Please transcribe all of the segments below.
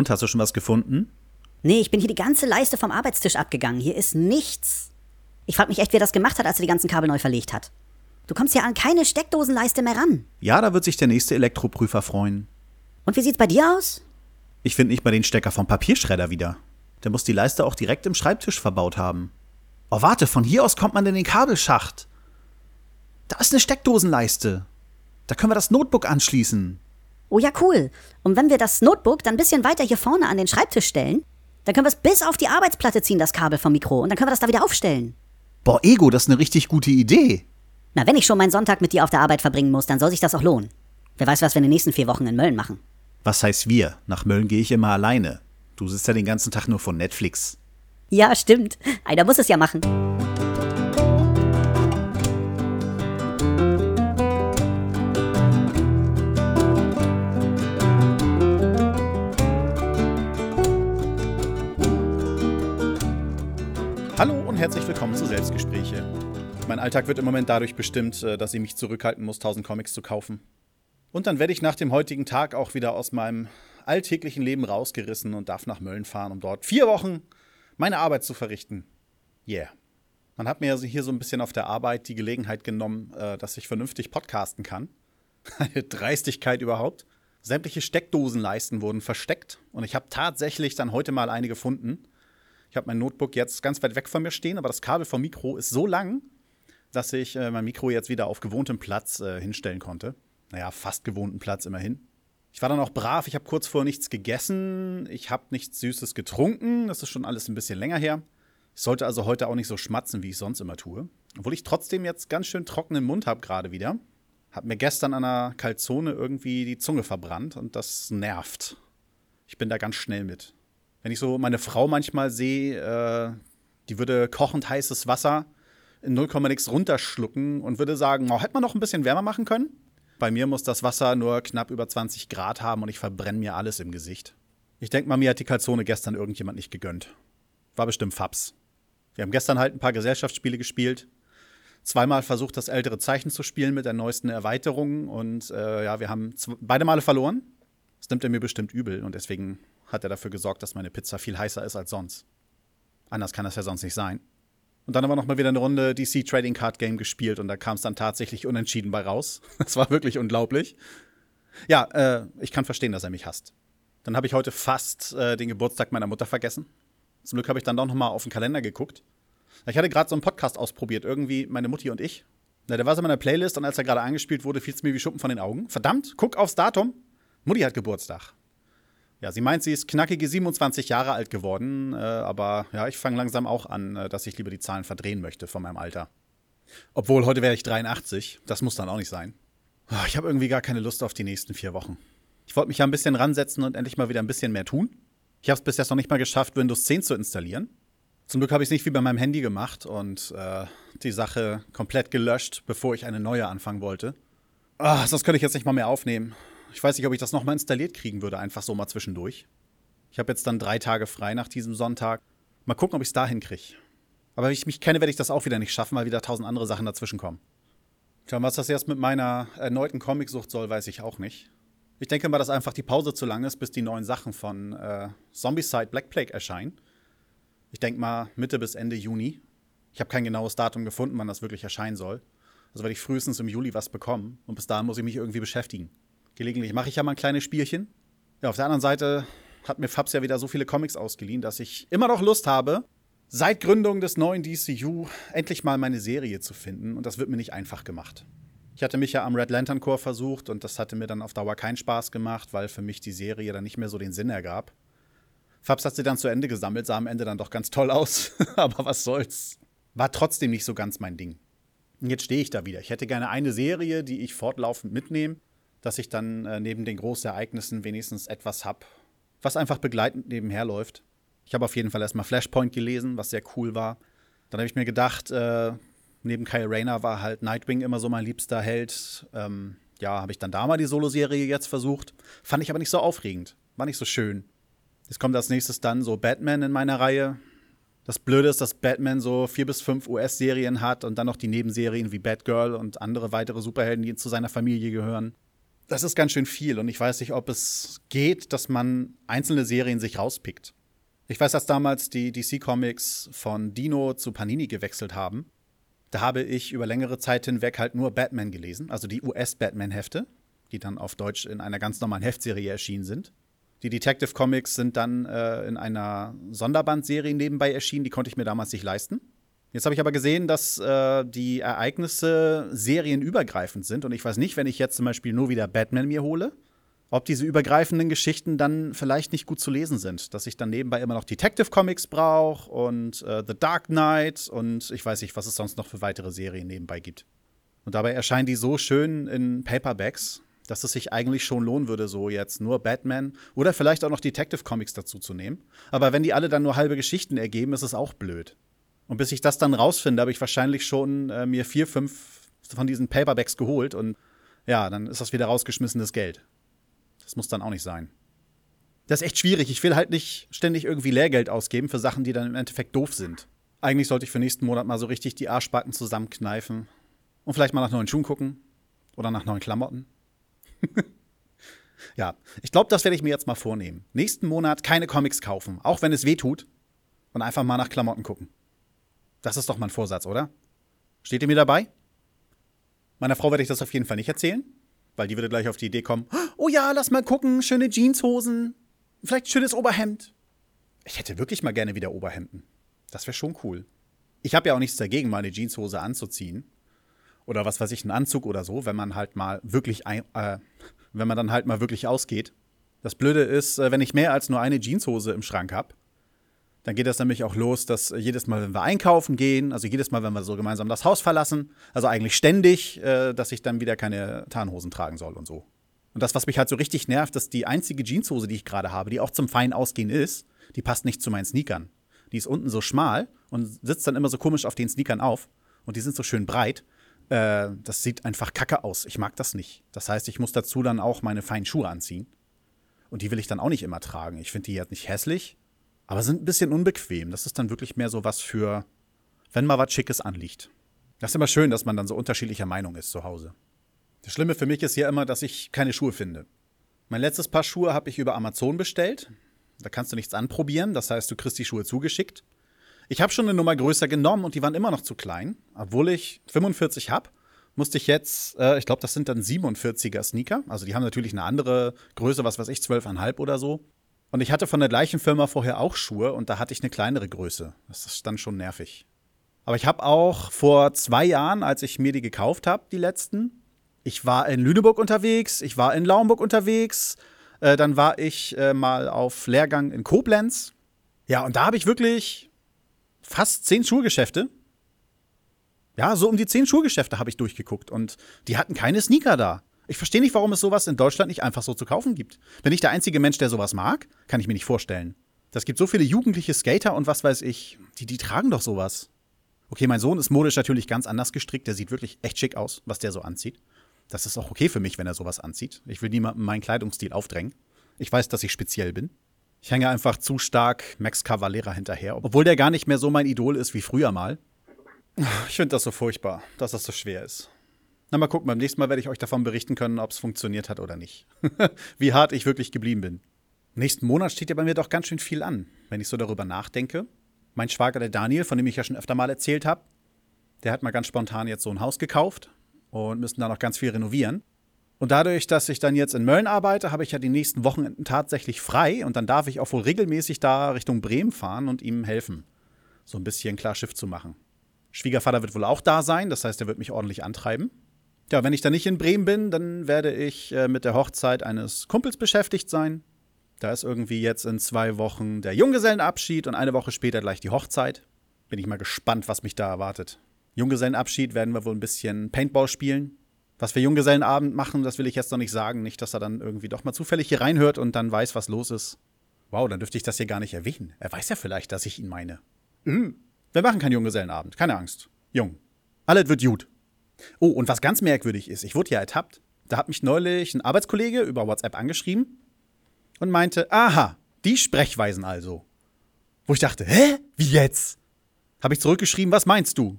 Und hast du schon was gefunden? Nee, ich bin hier die ganze Leiste vom Arbeitstisch abgegangen. Hier ist nichts. Ich frag mich echt, wer das gemacht hat, als er die ganzen Kabel neu verlegt hat. Du kommst ja an keine Steckdosenleiste mehr ran. Ja, da wird sich der nächste Elektroprüfer freuen. Und wie sieht's bei dir aus? Ich finde nicht mal den Stecker vom Papierschredder wieder. Der muss die Leiste auch direkt im Schreibtisch verbaut haben. Oh, warte, von hier aus kommt man in den Kabelschacht. Da ist eine Steckdosenleiste. Da können wir das Notebook anschließen. Oh ja, cool. Und wenn wir das Notebook dann ein bisschen weiter hier vorne an den Schreibtisch stellen, dann können wir es bis auf die Arbeitsplatte ziehen, das Kabel vom Mikro, und dann können wir das da wieder aufstellen. Boah, Ego, das ist eine richtig gute Idee. Na, wenn ich schon meinen Sonntag mit dir auf der Arbeit verbringen muss, dann soll sich das auch lohnen. Wer weiß, was wir in den nächsten vier Wochen in Mölln machen. Was heißt wir? Nach Mölln gehe ich immer alleine. Du sitzt ja den ganzen Tag nur von Netflix. Ja, stimmt. Einer muss es ja machen. Herzlich willkommen zu Selbstgespräche. Mein Alltag wird im Moment dadurch bestimmt, äh, dass ich mich zurückhalten muss, 1000 Comics zu kaufen. Und dann werde ich nach dem heutigen Tag auch wieder aus meinem alltäglichen Leben rausgerissen und darf nach Mölln fahren, um dort vier Wochen meine Arbeit zu verrichten. Yeah. Man hat mir also hier so ein bisschen auf der Arbeit die Gelegenheit genommen, äh, dass ich vernünftig podcasten kann. Eine Dreistigkeit überhaupt. Sämtliche Steckdosenleisten wurden versteckt und ich habe tatsächlich dann heute mal eine gefunden. Ich habe mein Notebook jetzt ganz weit weg von mir stehen, aber das Kabel vom Mikro ist so lang, dass ich äh, mein Mikro jetzt wieder auf gewohntem Platz äh, hinstellen konnte. Naja, fast gewohnten Platz immerhin. Ich war dann auch brav, ich habe kurz vorher nichts gegessen, ich habe nichts Süßes getrunken, das ist schon alles ein bisschen länger her. Ich sollte also heute auch nicht so schmatzen, wie ich sonst immer tue. Obwohl ich trotzdem jetzt ganz schön trockenen Mund habe gerade wieder. Hab mir gestern an einer Kalzone irgendwie die Zunge verbrannt und das nervt. Ich bin da ganz schnell mit. Wenn ich so meine Frau manchmal sehe, äh, die würde kochend heißes Wasser in 0, nix runterschlucken und würde sagen, oh, hätte man noch ein bisschen wärmer machen können? Bei mir muss das Wasser nur knapp über 20 Grad haben und ich verbrenne mir alles im Gesicht. Ich denke mal, mir hat die Kalzone gestern irgendjemand nicht gegönnt. War bestimmt Fabs. Wir haben gestern halt ein paar Gesellschaftsspiele gespielt. Zweimal versucht, das ältere Zeichen zu spielen mit der neuesten Erweiterung und äh, ja, wir haben beide Male verloren. Das nimmt er mir bestimmt übel und deswegen hat er dafür gesorgt, dass meine Pizza viel heißer ist als sonst. Anders kann das ja sonst nicht sein. Und dann haben wir noch mal wieder eine Runde DC Trading Card Game gespielt und da kam es dann tatsächlich unentschieden bei raus. Das war wirklich unglaublich. Ja, äh, ich kann verstehen, dass er mich hasst. Dann habe ich heute fast äh, den Geburtstag meiner Mutter vergessen. Zum Glück habe ich dann doch noch mal auf den Kalender geguckt. Ich hatte gerade so einen Podcast ausprobiert, irgendwie meine Mutti und ich. Na, der war so in meiner Playlist und als er gerade angespielt wurde, fiel es mir wie Schuppen von den Augen. Verdammt, guck aufs Datum. Mutti hat Geburtstag. Ja, sie meint, sie ist knackige 27 Jahre alt geworden, äh, aber ja, ich fange langsam auch an, äh, dass ich lieber die Zahlen verdrehen möchte von meinem Alter. Obwohl, heute wäre ich 83, das muss dann auch nicht sein. Oh, ich habe irgendwie gar keine Lust auf die nächsten vier Wochen. Ich wollte mich ja ein bisschen ransetzen und endlich mal wieder ein bisschen mehr tun. Ich habe es bis jetzt noch nicht mal geschafft, Windows 10 zu installieren. Zum Glück habe ich es nicht wie bei meinem Handy gemacht und äh, die Sache komplett gelöscht, bevor ich eine neue anfangen wollte. Oh, sonst könnte ich jetzt nicht mal mehr aufnehmen. Ich weiß nicht, ob ich das nochmal installiert kriegen würde, einfach so mal zwischendurch. Ich habe jetzt dann drei Tage frei nach diesem Sonntag. Mal gucken, ob ich es da hinkriege. Aber wenn ich mich kenne, werde ich das auch wieder nicht schaffen, weil wieder tausend andere Sachen dazwischen kommen. Tja, was das jetzt mit meiner erneuten Comicsucht soll, weiß ich auch nicht. Ich denke mal, dass einfach die Pause zu lang ist, bis die neuen Sachen von äh, Zombicide Black Plague erscheinen. Ich denke mal Mitte bis Ende Juni. Ich habe kein genaues Datum gefunden, wann das wirklich erscheinen soll. Also werde ich frühestens im Juli was bekommen und bis dahin muss ich mich irgendwie beschäftigen. Gelegentlich mache ich ja mal ein kleines Spielchen. Ja, auf der anderen Seite hat mir Fabs ja wieder so viele Comics ausgeliehen, dass ich immer noch Lust habe, seit Gründung des neuen DCU endlich mal meine Serie zu finden. Und das wird mir nicht einfach gemacht. Ich hatte mich ja am Red Lantern Corps versucht und das hatte mir dann auf Dauer keinen Spaß gemacht, weil für mich die Serie dann nicht mehr so den Sinn ergab. Fabs hat sie dann zu Ende gesammelt, sah am Ende dann doch ganz toll aus, aber was soll's. War trotzdem nicht so ganz mein Ding. Und jetzt stehe ich da wieder. Ich hätte gerne eine Serie, die ich fortlaufend mitnehme dass ich dann äh, neben den Großereignissen wenigstens etwas habe, was einfach begleitend nebenher läuft. Ich habe auf jeden Fall erstmal Flashpoint gelesen, was sehr cool war. Dann habe ich mir gedacht, äh, neben Kyle Rayner war halt Nightwing immer so mein liebster Held. Ähm, ja, habe ich dann da mal die Solo-Serie jetzt versucht. Fand ich aber nicht so aufregend. War nicht so schön. Jetzt kommt als nächstes dann so Batman in meiner Reihe. Das Blöde ist, dass Batman so vier bis fünf US-Serien hat und dann noch die Nebenserien wie Batgirl und andere weitere Superhelden, die zu seiner Familie gehören. Das ist ganz schön viel und ich weiß nicht, ob es geht, dass man einzelne Serien sich rauspickt. Ich weiß, dass damals die DC Comics von Dino zu Panini gewechselt haben. Da habe ich über längere Zeit hinweg halt nur Batman gelesen, also die US-Batman-Hefte, die dann auf Deutsch in einer ganz normalen Heftserie erschienen sind. Die Detective Comics sind dann äh, in einer Sonderbandserie nebenbei erschienen, die konnte ich mir damals nicht leisten. Jetzt habe ich aber gesehen, dass äh, die Ereignisse serienübergreifend sind und ich weiß nicht, wenn ich jetzt zum Beispiel nur wieder Batman mir hole, ob diese übergreifenden Geschichten dann vielleicht nicht gut zu lesen sind. Dass ich dann nebenbei immer noch Detective Comics brauche und äh, The Dark Knight und ich weiß nicht, was es sonst noch für weitere Serien nebenbei gibt. Und dabei erscheinen die so schön in Paperbacks, dass es sich eigentlich schon lohnen würde, so jetzt nur Batman oder vielleicht auch noch Detective Comics dazu zu nehmen. Aber wenn die alle dann nur halbe Geschichten ergeben, ist es auch blöd. Und bis ich das dann rausfinde, habe ich wahrscheinlich schon äh, mir vier, fünf von diesen Paperbacks geholt und ja, dann ist das wieder rausgeschmissenes Geld. Das muss dann auch nicht sein. Das ist echt schwierig. Ich will halt nicht ständig irgendwie Lehrgeld ausgeben für Sachen, die dann im Endeffekt doof sind. Eigentlich sollte ich für nächsten Monat mal so richtig die Arschbacken zusammenkneifen und vielleicht mal nach neuen Schuhen gucken oder nach neuen Klamotten. ja, ich glaube, das werde ich mir jetzt mal vornehmen. Nächsten Monat keine Comics kaufen, auch wenn es weh tut, und einfach mal nach Klamotten gucken. Das ist doch mein Vorsatz, oder? Steht ihr mir dabei? Meiner Frau werde ich das auf jeden Fall nicht erzählen. Weil die würde gleich auf die Idee kommen, oh ja, lass mal gucken, schöne Jeanshosen, vielleicht schönes Oberhemd. Ich hätte wirklich mal gerne wieder Oberhemden. Das wäre schon cool. Ich habe ja auch nichts dagegen, mal eine Jeanshose anzuziehen. Oder was weiß ich, einen Anzug oder so, wenn man halt mal wirklich, ein, äh, wenn man dann halt mal wirklich ausgeht. Das Blöde ist, äh, wenn ich mehr als nur eine Jeanshose im Schrank habe, dann geht das nämlich auch los, dass jedes Mal, wenn wir einkaufen gehen, also jedes Mal, wenn wir so gemeinsam das Haus verlassen, also eigentlich ständig, äh, dass ich dann wieder keine Tarnhosen tragen soll und so. Und das, was mich halt so richtig nervt, dass die einzige Jeanshose, die ich gerade habe, die auch zum feinen Ausgehen ist, die passt nicht zu meinen Sneakern. Die ist unten so schmal und sitzt dann immer so komisch auf den Sneakern auf. Und die sind so schön breit. Äh, das sieht einfach kacke aus. Ich mag das nicht. Das heißt, ich muss dazu dann auch meine feinen Schuhe anziehen. Und die will ich dann auch nicht immer tragen. Ich finde die jetzt nicht hässlich, aber sind ein bisschen unbequem. Das ist dann wirklich mehr so was für, wenn mal was Schickes anliegt. Das ist immer schön, dass man dann so unterschiedlicher Meinung ist zu Hause. Das Schlimme für mich ist ja immer, dass ich keine Schuhe finde. Mein letztes Paar Schuhe habe ich über Amazon bestellt. Da kannst du nichts anprobieren, das heißt, du kriegst die Schuhe zugeschickt. Ich habe schon eine Nummer größer genommen und die waren immer noch zu klein. Obwohl ich 45 habe, musste ich jetzt, äh, ich glaube, das sind dann 47er Sneaker. Also die haben natürlich eine andere Größe, was weiß ich, 12,5 oder so. Und ich hatte von der gleichen Firma vorher auch Schuhe und da hatte ich eine kleinere Größe. Das ist dann schon nervig. Aber ich habe auch vor zwei Jahren, als ich mir die gekauft habe, die letzten, ich war in Lüneburg unterwegs, ich war in Laumburg unterwegs, äh, dann war ich äh, mal auf Lehrgang in Koblenz. Ja, und da habe ich wirklich fast zehn Schuhgeschäfte. Ja, so um die zehn Schuhgeschäfte habe ich durchgeguckt und die hatten keine Sneaker da. Ich verstehe nicht, warum es sowas in Deutschland nicht einfach so zu kaufen gibt. Bin ich der einzige Mensch, der sowas mag? Kann ich mir nicht vorstellen. Das gibt so viele jugendliche Skater und was weiß ich, die, die tragen doch sowas. Okay, mein Sohn ist modisch natürlich ganz anders gestrickt. Der sieht wirklich echt schick aus, was der so anzieht. Das ist auch okay für mich, wenn er sowas anzieht. Ich will niemandem meinen Kleidungsstil aufdrängen. Ich weiß, dass ich speziell bin. Ich hänge einfach zu stark Max Cavalera hinterher, obwohl der gar nicht mehr so mein Idol ist wie früher mal. Ich finde das so furchtbar, dass das so schwer ist. Na, mal gucken, beim nächsten Mal werde ich euch davon berichten können, ob es funktioniert hat oder nicht. Wie hart ich wirklich geblieben bin. Nächsten Monat steht ja bei mir doch ganz schön viel an, wenn ich so darüber nachdenke. Mein Schwager, der Daniel, von dem ich ja schon öfter mal erzählt habe, der hat mal ganz spontan jetzt so ein Haus gekauft und müssen da noch ganz viel renovieren. Und dadurch, dass ich dann jetzt in Mölln arbeite, habe ich ja die nächsten Wochenenden tatsächlich frei und dann darf ich auch wohl regelmäßig da Richtung Bremen fahren und ihm helfen, so ein bisschen klar Schiff zu machen. Schwiegervater wird wohl auch da sein, das heißt, er wird mich ordentlich antreiben. Ja, wenn ich dann nicht in Bremen bin, dann werde ich äh, mit der Hochzeit eines Kumpels beschäftigt sein. Da ist irgendwie jetzt in zwei Wochen der Junggesellenabschied und eine Woche später gleich die Hochzeit. Bin ich mal gespannt, was mich da erwartet. Junggesellenabschied werden wir wohl ein bisschen Paintball spielen. Was wir Junggesellenabend machen, das will ich jetzt noch nicht sagen. Nicht, dass er dann irgendwie doch mal zufällig hier reinhört und dann weiß, was los ist. Wow, dann dürfte ich das hier gar nicht erwähnen. Er weiß ja vielleicht, dass ich ihn meine. Mhm. Wir machen keinen Junggesellenabend. Keine Angst. Jung. Alles wird gut. Oh, und was ganz merkwürdig ist, ich wurde ja ertappt. Da hat mich neulich ein Arbeitskollege über WhatsApp angeschrieben und meinte, aha, die Sprechweisen also. Wo ich dachte, hä? Wie jetzt? Habe ich zurückgeschrieben, was meinst du?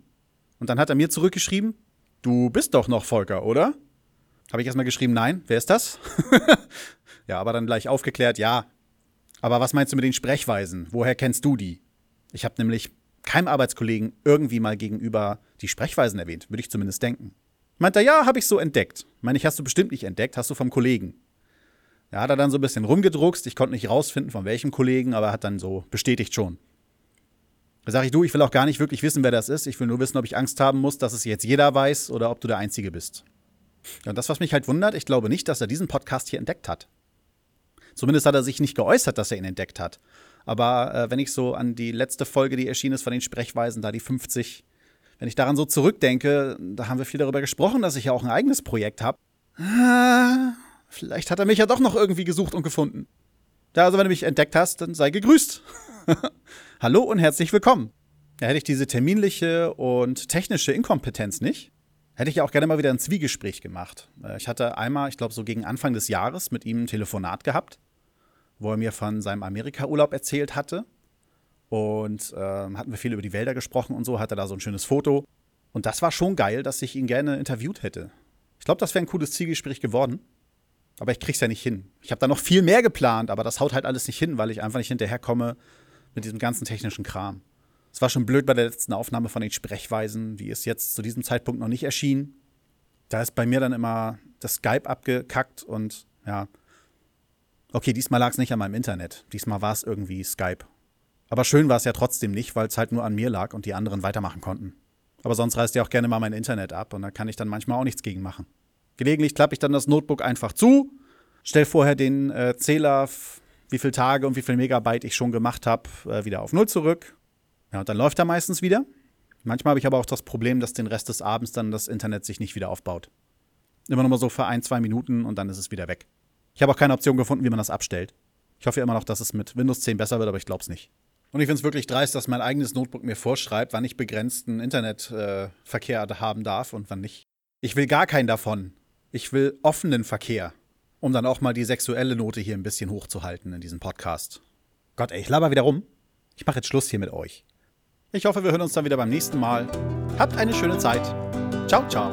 Und dann hat er mir zurückgeschrieben, du bist doch noch Volker, oder? Habe ich erstmal geschrieben, nein, wer ist das? ja, aber dann gleich aufgeklärt, ja. Aber was meinst du mit den Sprechweisen? Woher kennst du die? Ich habe nämlich keinem Arbeitskollegen irgendwie mal gegenüber die Sprechweisen erwähnt, würde ich zumindest denken. Meint er, ja, habe ich so entdeckt. Meine ich, hast du bestimmt nicht entdeckt, hast du vom Kollegen. Ja, hat er dann so ein bisschen rumgedruckst. Ich konnte nicht rausfinden, von welchem Kollegen, aber er hat dann so bestätigt schon. Da sage ich, du, ich will auch gar nicht wirklich wissen, wer das ist. Ich will nur wissen, ob ich Angst haben muss, dass es jetzt jeder weiß oder ob du der Einzige bist. Ja, und das, was mich halt wundert, ich glaube nicht, dass er diesen Podcast hier entdeckt hat. Zumindest hat er sich nicht geäußert, dass er ihn entdeckt hat. Aber äh, wenn ich so an die letzte Folge, die erschienen ist von den Sprechweisen, da die 50, wenn ich daran so zurückdenke, da haben wir viel darüber gesprochen, dass ich ja auch ein eigenes Projekt habe. Ah, vielleicht hat er mich ja doch noch irgendwie gesucht und gefunden. Ja, also wenn du mich entdeckt hast, dann sei gegrüßt. Hallo und herzlich willkommen. Da hätte ich diese terminliche und technische Inkompetenz nicht, hätte ich ja auch gerne mal wieder ein Zwiegespräch gemacht. Äh, ich hatte einmal, ich glaube so gegen Anfang des Jahres, mit ihm ein Telefonat gehabt, wo er mir von seinem Amerika-Urlaub erzählt hatte. Und äh, hatten wir viel über die Wälder gesprochen und so, hatte da so ein schönes Foto. Und das war schon geil, dass ich ihn gerne interviewt hätte. Ich glaube, das wäre ein cooles Zielgespräch geworden. Aber ich krieg's ja nicht hin. Ich habe da noch viel mehr geplant, aber das haut halt alles nicht hin, weil ich einfach nicht hinterherkomme mit diesem ganzen technischen Kram. Es war schon blöd bei der letzten Aufnahme von den Sprechweisen, die ist jetzt zu diesem Zeitpunkt noch nicht erschienen. Da ist bei mir dann immer das Skype abgekackt und ja. Okay, diesmal lag es nicht an meinem Internet. Diesmal war es irgendwie Skype. Aber schön war es ja trotzdem nicht, weil es halt nur an mir lag und die anderen weitermachen konnten. Aber sonst reißt ja auch gerne mal mein Internet ab und da kann ich dann manchmal auch nichts gegen machen. Gelegentlich klappe ich dann das Notebook einfach zu, stelle vorher den äh, Zähler, wie viele Tage und wie viel Megabyte ich schon gemacht habe, äh, wieder auf Null zurück. Ja, und dann läuft er meistens wieder. Manchmal habe ich aber auch das Problem, dass den Rest des Abends dann das Internet sich nicht wieder aufbaut. Immer noch mal so für ein, zwei Minuten und dann ist es wieder weg. Ich habe auch keine Option gefunden, wie man das abstellt. Ich hoffe immer noch, dass es mit Windows 10 besser wird, aber ich glaube es nicht. Und ich finde es wirklich dreist, dass mein eigenes Notebook mir vorschreibt, wann ich begrenzten Internetverkehr äh, haben darf und wann nicht. Ich will gar keinen davon. Ich will offenen Verkehr, um dann auch mal die sexuelle Note hier ein bisschen hochzuhalten in diesem Podcast. Gott, ey, ich laber wieder rum. Ich mache jetzt Schluss hier mit euch. Ich hoffe, wir hören uns dann wieder beim nächsten Mal. Habt eine schöne Zeit. Ciao, ciao.